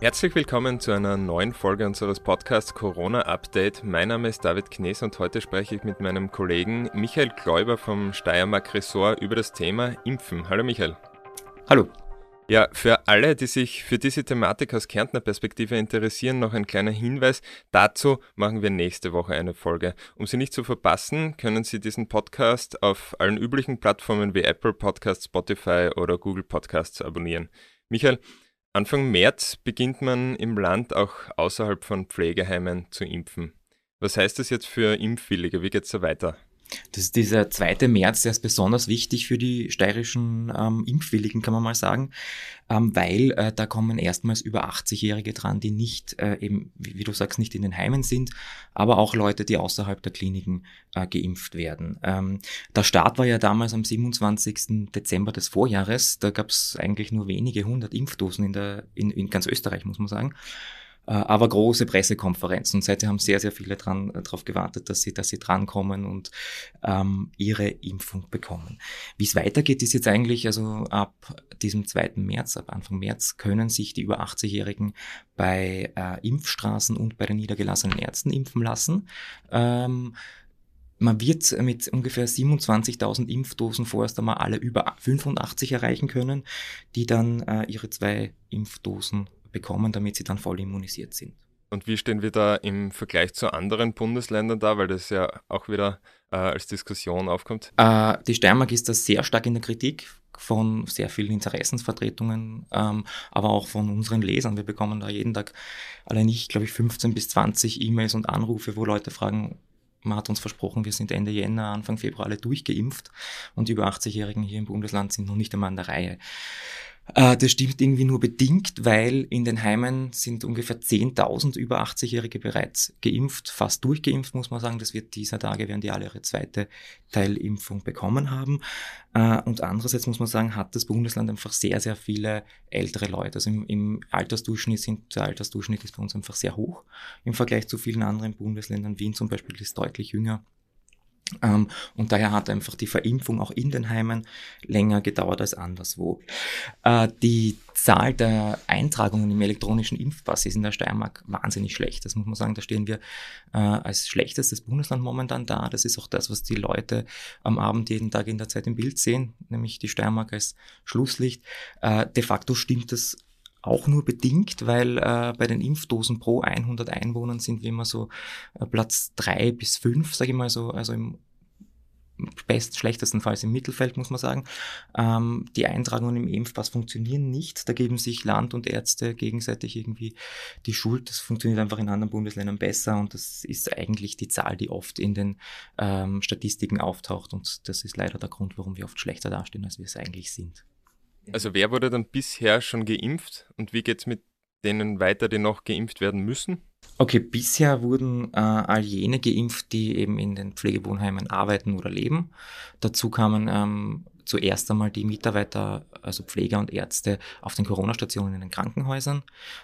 Herzlich willkommen zu einer neuen Folge unseres Podcasts Corona Update. Mein Name ist David Knees und heute spreche ich mit meinem Kollegen Michael Kläuber vom Steiermark Ressort über das Thema Impfen. Hallo Michael. Hallo. Ja, für alle, die sich für diese Thematik aus Kärntner Perspektive interessieren, noch ein kleiner Hinweis. Dazu machen wir nächste Woche eine Folge. Um sie nicht zu verpassen, können Sie diesen Podcast auf allen üblichen Plattformen wie Apple Podcasts, Spotify oder Google Podcasts abonnieren. Michael, Anfang März beginnt man im Land auch außerhalb von Pflegeheimen zu impfen. Was heißt das jetzt für Impfwillige? Wie geht es da weiter? Das ist dieser 2. März, der ist besonders wichtig für die steirischen ähm, Impfwilligen, kann man mal sagen, ähm, weil äh, da kommen erstmals über 80-Jährige dran, die nicht, äh, eben, wie, wie, du sagst, nicht in den Heimen sind, aber auch Leute, die außerhalb der Kliniken äh, geimpft werden. Ähm, der Start war ja damals am 27. Dezember des Vorjahres. Da gab es eigentlich nur wenige hundert Impfdosen in, der, in, in ganz Österreich, muss man sagen. Äh, aber große Pressekonferenzen. Und seitdem haben sehr, sehr viele dran, äh, darauf gewartet, dass sie, dass sie drankommen und ähm, ihre Impfung bekommen. Wie es weitergeht, ist jetzt eigentlich, also ab diesem 2. März, ab Anfang März, können sich die über 80-Jährigen bei äh, Impfstraßen und bei den niedergelassenen Ärzten impfen lassen. Ähm, man wird mit ungefähr 27.000 Impfdosen vorerst einmal alle über 85 erreichen können, die dann äh, ihre zwei Impfdosen bekommen, damit sie dann voll immunisiert sind. Und wie stehen wir da im Vergleich zu anderen Bundesländern da, weil das ja auch wieder äh, als Diskussion aufkommt? Äh, die Steiermark ist da sehr stark in der Kritik von sehr vielen Interessensvertretungen, ähm, aber auch von unseren Lesern. Wir bekommen da jeden Tag allein nicht, glaube ich, 15 bis 20 E-Mails und Anrufe, wo Leute fragen, man hat uns versprochen, wir sind Ende Jänner, Anfang Februar alle durchgeimpft und die über 80-Jährigen hier im Bundesland sind noch nicht einmal an der Reihe. Äh, das stimmt irgendwie nur bedingt, weil in den Heimen sind ungefähr 10.000 über 80-Jährige bereits geimpft, fast durchgeimpft, muss man sagen. Das wird dieser Tage, werden die alle ihre zweite Teilimpfung bekommen haben. Äh, und andererseits muss man sagen, hat das Bundesland einfach sehr, sehr viele ältere Leute. Also im, im Altersdurchschnitt sind, der Altersdurchschnitt ist bei uns einfach sehr hoch im Vergleich zu vielen anderen Bundesländern. Wien zum Beispiel ist deutlich jünger. Ähm, und daher hat einfach die Verimpfung auch in den Heimen länger gedauert als anderswo. Äh, die Zahl der Eintragungen im elektronischen Impfpass ist in der Steiermark wahnsinnig schlecht. Das muss man sagen, da stehen wir äh, als schlechtestes Bundesland momentan da. Das ist auch das, was die Leute am Abend jeden Tag in der Zeit im Bild sehen, nämlich die Steiermark als Schlusslicht. Äh, de facto stimmt das auch nur bedingt, weil äh, bei den Impfdosen pro 100 Einwohnern sind wir immer so äh, Platz drei bis fünf, sage ich mal so, also im best schlechtestenfalls im Mittelfeld, muss man sagen. Ähm, die Eintragungen im Impfpass funktionieren nicht. Da geben sich Land und Ärzte gegenseitig irgendwie die Schuld. Das funktioniert einfach in anderen Bundesländern besser und das ist eigentlich die Zahl, die oft in den ähm, Statistiken auftaucht und das ist leider der Grund, warum wir oft schlechter dastehen, als wir es eigentlich sind. Also wer wurde dann bisher schon geimpft und wie geht es mit denen weiter, die noch geimpft werden müssen? Okay, bisher wurden äh, all jene geimpft, die eben in den Pflegewohnheimen arbeiten oder leben. Dazu kamen ähm, zuerst einmal die Mitarbeiter, also Pfleger und Ärzte auf den Corona-Stationen in den Krankenhäusern.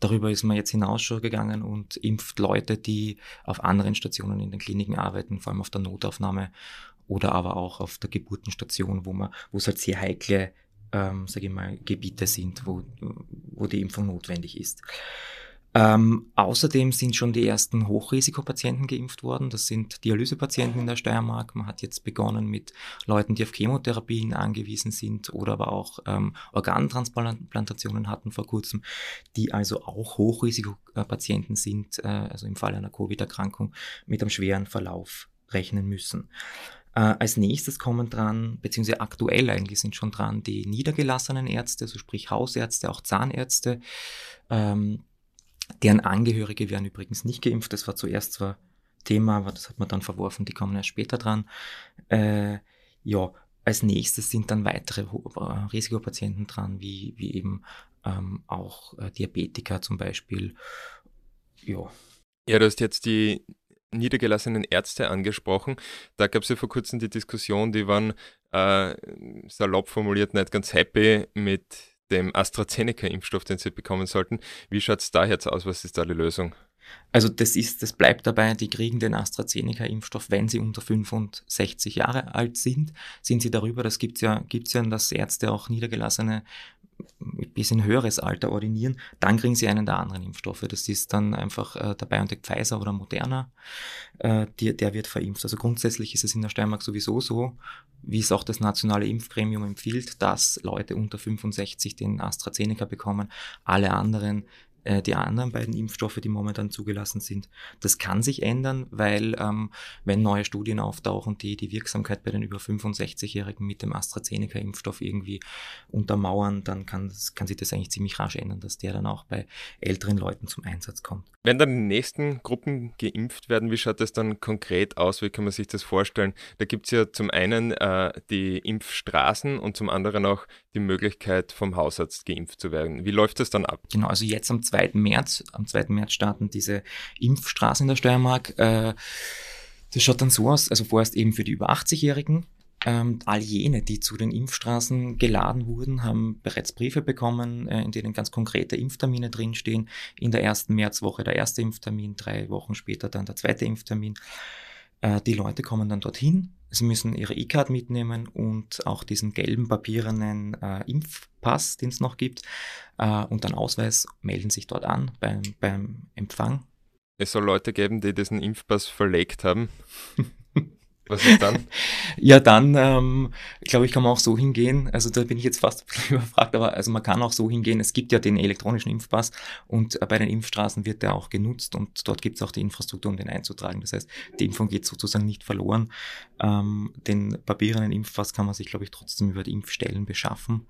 Darüber ist man jetzt hinaus schon gegangen und impft Leute, die auf anderen Stationen in den Kliniken arbeiten, vor allem auf der Notaufnahme oder aber auch auf der Geburtenstation, wo man, wo es halt sehr heikle ähm, sage ich mal, Gebiete sind, wo, wo die Impfung notwendig ist. Ähm, außerdem sind schon die ersten Hochrisikopatienten geimpft worden. Das sind Dialysepatienten in der Steiermark. Man hat jetzt begonnen mit Leuten, die auf Chemotherapien angewiesen sind oder aber auch ähm, Organtransplantationen hatten vor kurzem, die also auch Hochrisikopatienten sind, äh, also im Fall einer Covid-Erkrankung mit einem schweren Verlauf rechnen müssen. Äh, als nächstes kommen dran, beziehungsweise aktuell eigentlich sind schon dran die niedergelassenen Ärzte, also sprich Hausärzte, auch Zahnärzte. Ähm, deren Angehörige werden übrigens nicht geimpft. Das war zuerst zwar Thema, aber das hat man dann verworfen, die kommen erst später dran. Äh, ja, als nächstes sind dann weitere äh, Risikopatienten dran, wie, wie eben ähm, auch äh, Diabetiker zum Beispiel. Ja. Ja, du hast jetzt die niedergelassenen Ärzte angesprochen. Da gab es ja vor kurzem die Diskussion, die waren äh, salopp formuliert nicht ganz happy mit dem AstraZeneca-Impfstoff, den sie bekommen sollten. Wie schaut es da jetzt aus? Was ist da die Lösung? Also das ist, das bleibt dabei, die kriegen den AstraZeneca-Impfstoff, wenn sie unter 65 Jahre alt sind. Sind sie darüber, das gibt es ja, gibt's ja, dass Ärzte auch niedergelassene bis in höheres Alter ordinieren, dann kriegen sie einen der anderen Impfstoffe. Das ist dann einfach äh, der BioNTech Pfizer oder Moderna, äh, die, der wird verimpft. Also grundsätzlich ist es in der Steiermark sowieso so, wie es auch das nationale Impfgremium empfiehlt, dass Leute unter 65 den AstraZeneca bekommen, alle anderen äh, die anderen beiden Impfstoffe, die momentan zugelassen sind. Das kann sich ändern, weil ähm, wenn neue Studien auftauchen, die die Wirksamkeit bei den über 65-Jährigen mit dem AstraZeneca-Impfstoff irgendwie untermauern, dann kann, kann sich das eigentlich ziemlich rasch ändern, dass der dann auch bei älteren Leuten zum Einsatz kommt. Wenn dann die nächsten Gruppen geimpft werden, wie schaut das dann konkret aus? Wie kann man sich das vorstellen? Da gibt es ja zum einen äh, die Impfstraßen und zum anderen auch die Möglichkeit, vom Hausarzt geimpft zu werden. Wie läuft das dann ab? Genau, also jetzt am 2. März, am 2. März starten diese Impfstraßen in der Steiermark. Äh, das schaut dann so aus, also vorerst eben für die über 80-Jährigen. Ähm, all jene, die zu den Impfstraßen geladen wurden, haben bereits Briefe bekommen, äh, in denen ganz konkrete Impftermine drinstehen. In der ersten Märzwoche der erste Impftermin, drei Wochen später dann der zweite Impftermin. Äh, die Leute kommen dann dorthin, Sie müssen Ihre E-Card mitnehmen und auch diesen gelben papierenen äh, Impfpass, den es noch gibt, äh, und dann Ausweis, melden sich dort an beim, beim Empfang. Es soll Leute geben, die diesen Impfpass verlegt haben. Was ist dann? ja, dann ähm, glaube ich, kann man auch so hingehen. Also da bin ich jetzt fast überfragt, aber also man kann auch so hingehen. Es gibt ja den elektronischen Impfpass und äh, bei den Impfstraßen wird der auch genutzt und dort gibt es auch die Infrastruktur, um den einzutragen. Das heißt, die Impfung geht sozusagen nicht verloren. Ähm, den papierenden Impfpass kann man sich, glaube ich, trotzdem über die Impfstellen beschaffen.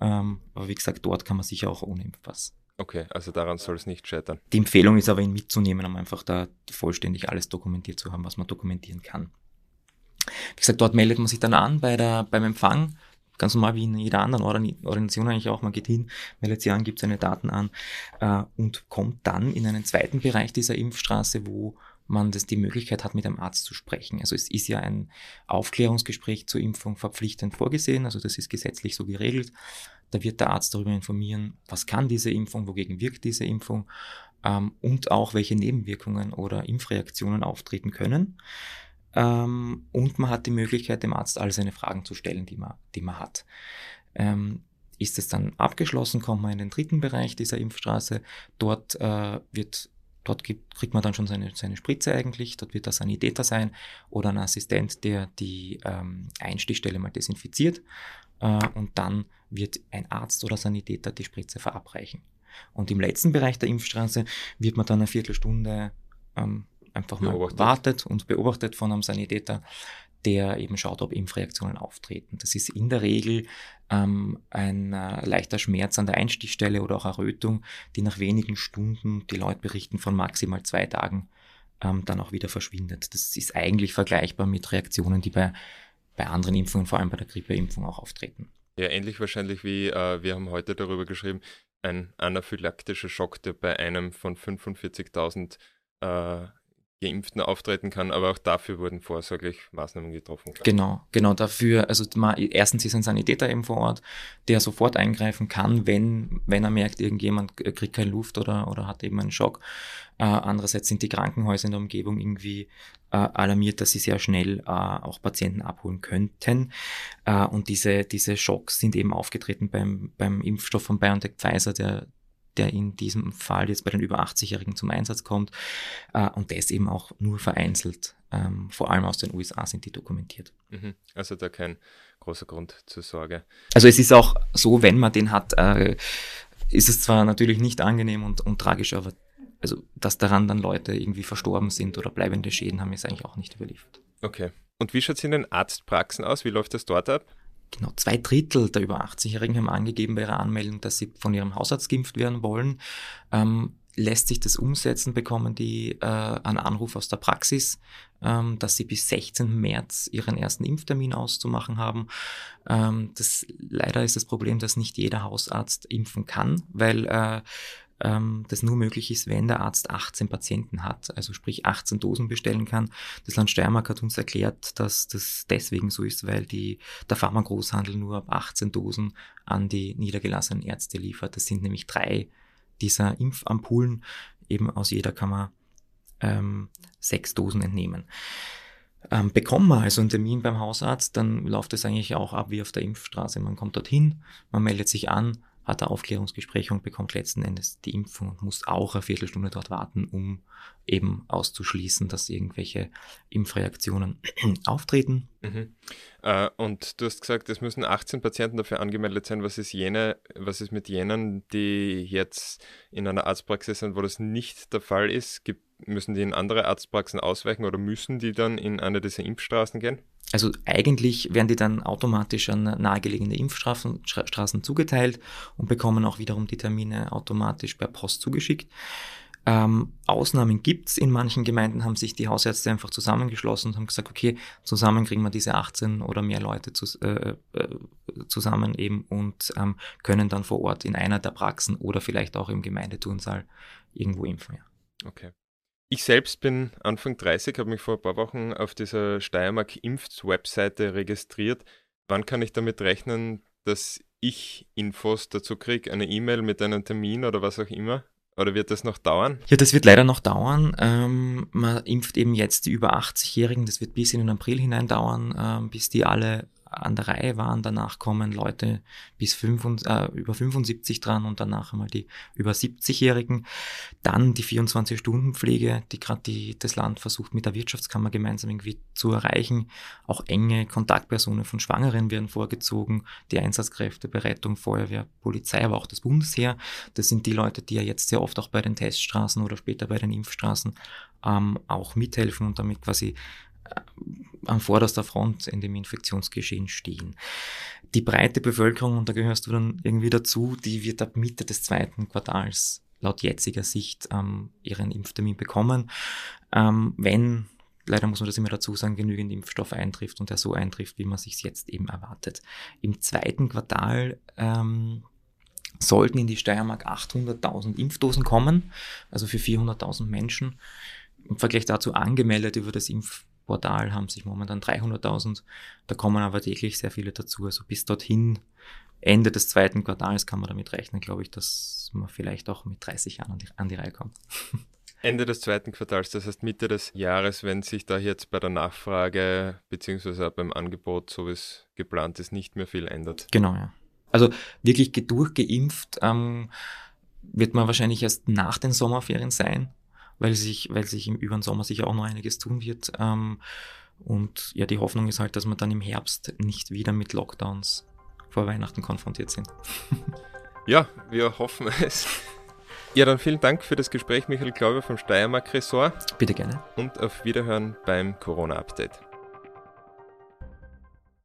Ähm, aber wie gesagt, dort kann man sicher auch ohne Impfpass. Okay, also daran soll es nicht scheitern. Die Empfehlung ist aber, ihn mitzunehmen, um einfach da vollständig alles dokumentiert zu haben, was man dokumentieren kann. Wie gesagt, dort meldet man sich dann an bei der, beim Empfang, ganz normal wie in jeder anderen Organisation eigentlich auch. Man geht hin, meldet sich an, gibt seine Daten an äh, und kommt dann in einen zweiten Bereich dieser Impfstraße, wo man das die Möglichkeit hat, mit einem Arzt zu sprechen. Also es ist ja ein Aufklärungsgespräch zur Impfung verpflichtend vorgesehen, also das ist gesetzlich so geregelt. Da wird der Arzt darüber informieren, was kann diese Impfung, wogegen wirkt diese Impfung ähm, und auch welche Nebenwirkungen oder Impfreaktionen auftreten können. Ähm, und man hat die Möglichkeit, dem Arzt all seine Fragen zu stellen, die man, die man hat. Ähm, ist es dann abgeschlossen, kommt man in den dritten Bereich dieser Impfstraße. Dort äh, wird Dort gibt, kriegt man dann schon seine, seine Spritze eigentlich. Dort wird der Sanitäter sein oder ein Assistent, der die ähm, Einstichstelle mal desinfiziert. Äh, und dann wird ein Arzt oder Sanitäter die Spritze verabreichen. Und im letzten Bereich der Impfstraße wird man dann eine Viertelstunde ähm, einfach mal beobachtet. wartet und beobachtet von einem Sanitäter, der eben schaut, ob Impfreaktionen auftreten. Das ist in der Regel ähm, ein äh, leichter Schmerz an der Einstichstelle oder auch Errötung, die nach wenigen Stunden, die Leute berichten von maximal zwei Tagen, ähm, dann auch wieder verschwindet. Das ist eigentlich vergleichbar mit Reaktionen, die bei, bei anderen Impfungen, vor allem bei der Grippeimpfung, auch auftreten. Ja, ähnlich wahrscheinlich wie äh, wir haben heute darüber geschrieben, ein anaphylaktischer Schock, der bei einem von 45.000 äh, Geimpften auftreten kann, aber auch dafür wurden vorsorglich Maßnahmen getroffen. Klar. Genau, genau dafür. Also erstens ist ein Sanitäter eben vor Ort, der sofort eingreifen kann, wenn, wenn er merkt, irgendjemand kriegt keine Luft oder, oder hat eben einen Schock. Äh, andererseits sind die Krankenhäuser in der Umgebung irgendwie äh, alarmiert, dass sie sehr schnell äh, auch Patienten abholen könnten. Äh, und diese, diese Schocks sind eben aufgetreten beim, beim Impfstoff von BioNTech Pfizer, der, der in diesem Fall jetzt bei den über 80-Jährigen zum Einsatz kommt. Äh, und das eben auch nur vereinzelt. Ähm, vor allem aus den USA sind die dokumentiert. Mhm. Also da kein großer Grund zur Sorge. Also es ist auch so, wenn man den hat, äh, ist es zwar natürlich nicht angenehm und, und tragisch, aber also, dass daran dann Leute irgendwie verstorben sind oder bleibende Schäden haben, ist eigentlich auch nicht überliefert. Okay. Und wie schaut es in den Arztpraxen aus? Wie läuft das dort ab? Genau, zwei Drittel der über 80-Jährigen haben angegeben bei ihrer Anmeldung, dass sie von ihrem Hausarzt geimpft werden wollen. Ähm, lässt sich das umsetzen, bekommen die äh, einen Anruf aus der Praxis, ähm, dass sie bis 16. März ihren ersten Impftermin auszumachen haben. Ähm, das, leider ist das Problem, dass nicht jeder Hausarzt impfen kann, weil äh, ähm, das nur möglich ist, wenn der Arzt 18 Patienten hat, also sprich 18 Dosen bestellen kann. Das Land Steiermark hat uns erklärt, dass das deswegen so ist, weil die, der Pharmagroßhandel nur ab 18 Dosen an die niedergelassenen Ärzte liefert. Das sind nämlich drei dieser Impfampullen. Eben aus jeder kann man ähm, sechs Dosen entnehmen. Ähm, bekommt man also einen Termin beim Hausarzt, dann läuft es eigentlich auch ab wie auf der Impfstraße. Man kommt dorthin, man meldet sich an, hat ein Aufklärungsgespräch und bekommt letzten Endes die Impfung und muss auch eine Viertelstunde dort warten, um eben auszuschließen, dass irgendwelche Impfreaktionen auftreten. Mhm. Äh, und du hast gesagt, es müssen 18 Patienten dafür angemeldet sein. Was ist jene, was ist mit jenen, die jetzt in einer Arztpraxis sind, wo das nicht der Fall ist? Gibt, müssen die in andere Arztpraxen ausweichen oder müssen die dann in eine dieser Impfstraßen gehen? Also eigentlich werden die dann automatisch an nahegelegene Impfstraßen Straßen zugeteilt und bekommen auch wiederum die Termine automatisch per Post zugeschickt. Ähm, Ausnahmen gibt's In manchen Gemeinden haben sich die Hausärzte einfach zusammengeschlossen und haben gesagt, okay, zusammen kriegen wir diese 18 oder mehr Leute zu, äh, äh, zusammen eben und ähm, können dann vor Ort in einer der Praxen oder vielleicht auch im Gemeindeturnsaal irgendwo impfen. Ja. Okay. Ich selbst bin Anfang 30, habe mich vor ein paar Wochen auf dieser Steiermark Impfs-Webseite registriert. Wann kann ich damit rechnen, dass ich Infos dazu kriege? Eine E-Mail mit einem Termin oder was auch immer? Oder wird das noch dauern? Ja, das wird leider noch dauern. Ähm, man impft eben jetzt die über 80-Jährigen. Das wird bis in den April hinein dauern, ähm, bis die alle an der Reihe waren. Danach kommen Leute bis 5, äh, über 75 dran und danach einmal die über 70-Jährigen. Dann die 24-Stunden-Pflege, die gerade das Land versucht mit der Wirtschaftskammer gemeinsam irgendwie zu erreichen. Auch enge Kontaktpersonen von Schwangeren werden vorgezogen. Die Einsatzkräfte, Berettung, Feuerwehr, Polizei, aber auch das Bundesheer. Das sind die Leute, die ja jetzt sehr oft auch bei den Teststraßen oder später bei den Impfstraßen ähm, auch mithelfen und damit quasi an vorderster Front in dem Infektionsgeschehen stehen. Die breite Bevölkerung, und da gehörst du dann irgendwie dazu, die wird ab Mitte des zweiten Quartals laut jetziger Sicht ähm, ihren Impftermin bekommen. Ähm, wenn, leider muss man das immer dazu sagen, genügend Impfstoff eintrifft und er so eintrifft, wie man sich jetzt eben erwartet. Im zweiten Quartal ähm, sollten in die Steiermark 800.000 Impfdosen kommen, also für 400.000 Menschen. Im Vergleich dazu angemeldet über das Impf Portal haben sich momentan 300.000. Da kommen aber täglich sehr viele dazu. Also bis dorthin, Ende des zweiten Quartals kann man damit rechnen, glaube ich, dass man vielleicht auch mit 30 Jahren an die, an die Reihe kommt. Ende des zweiten Quartals, das heißt Mitte des Jahres, wenn sich da jetzt bei der Nachfrage beziehungsweise beim Angebot, so wie es geplant ist, nicht mehr viel ändert. Genau, ja. Also wirklich durchgeimpft ähm, wird man wahrscheinlich erst nach den Sommerferien sein weil sich, weil sich im über den Sommer sicher auch noch einiges tun wird. Ähm, und ja, die Hoffnung ist halt, dass wir dann im Herbst nicht wieder mit Lockdowns vor Weihnachten konfrontiert sind. ja, wir hoffen es. Ja, dann vielen Dank für das Gespräch, Michael Glaube vom Steiermark Ressort. Bitte gerne. Und auf Wiederhören beim Corona-Update.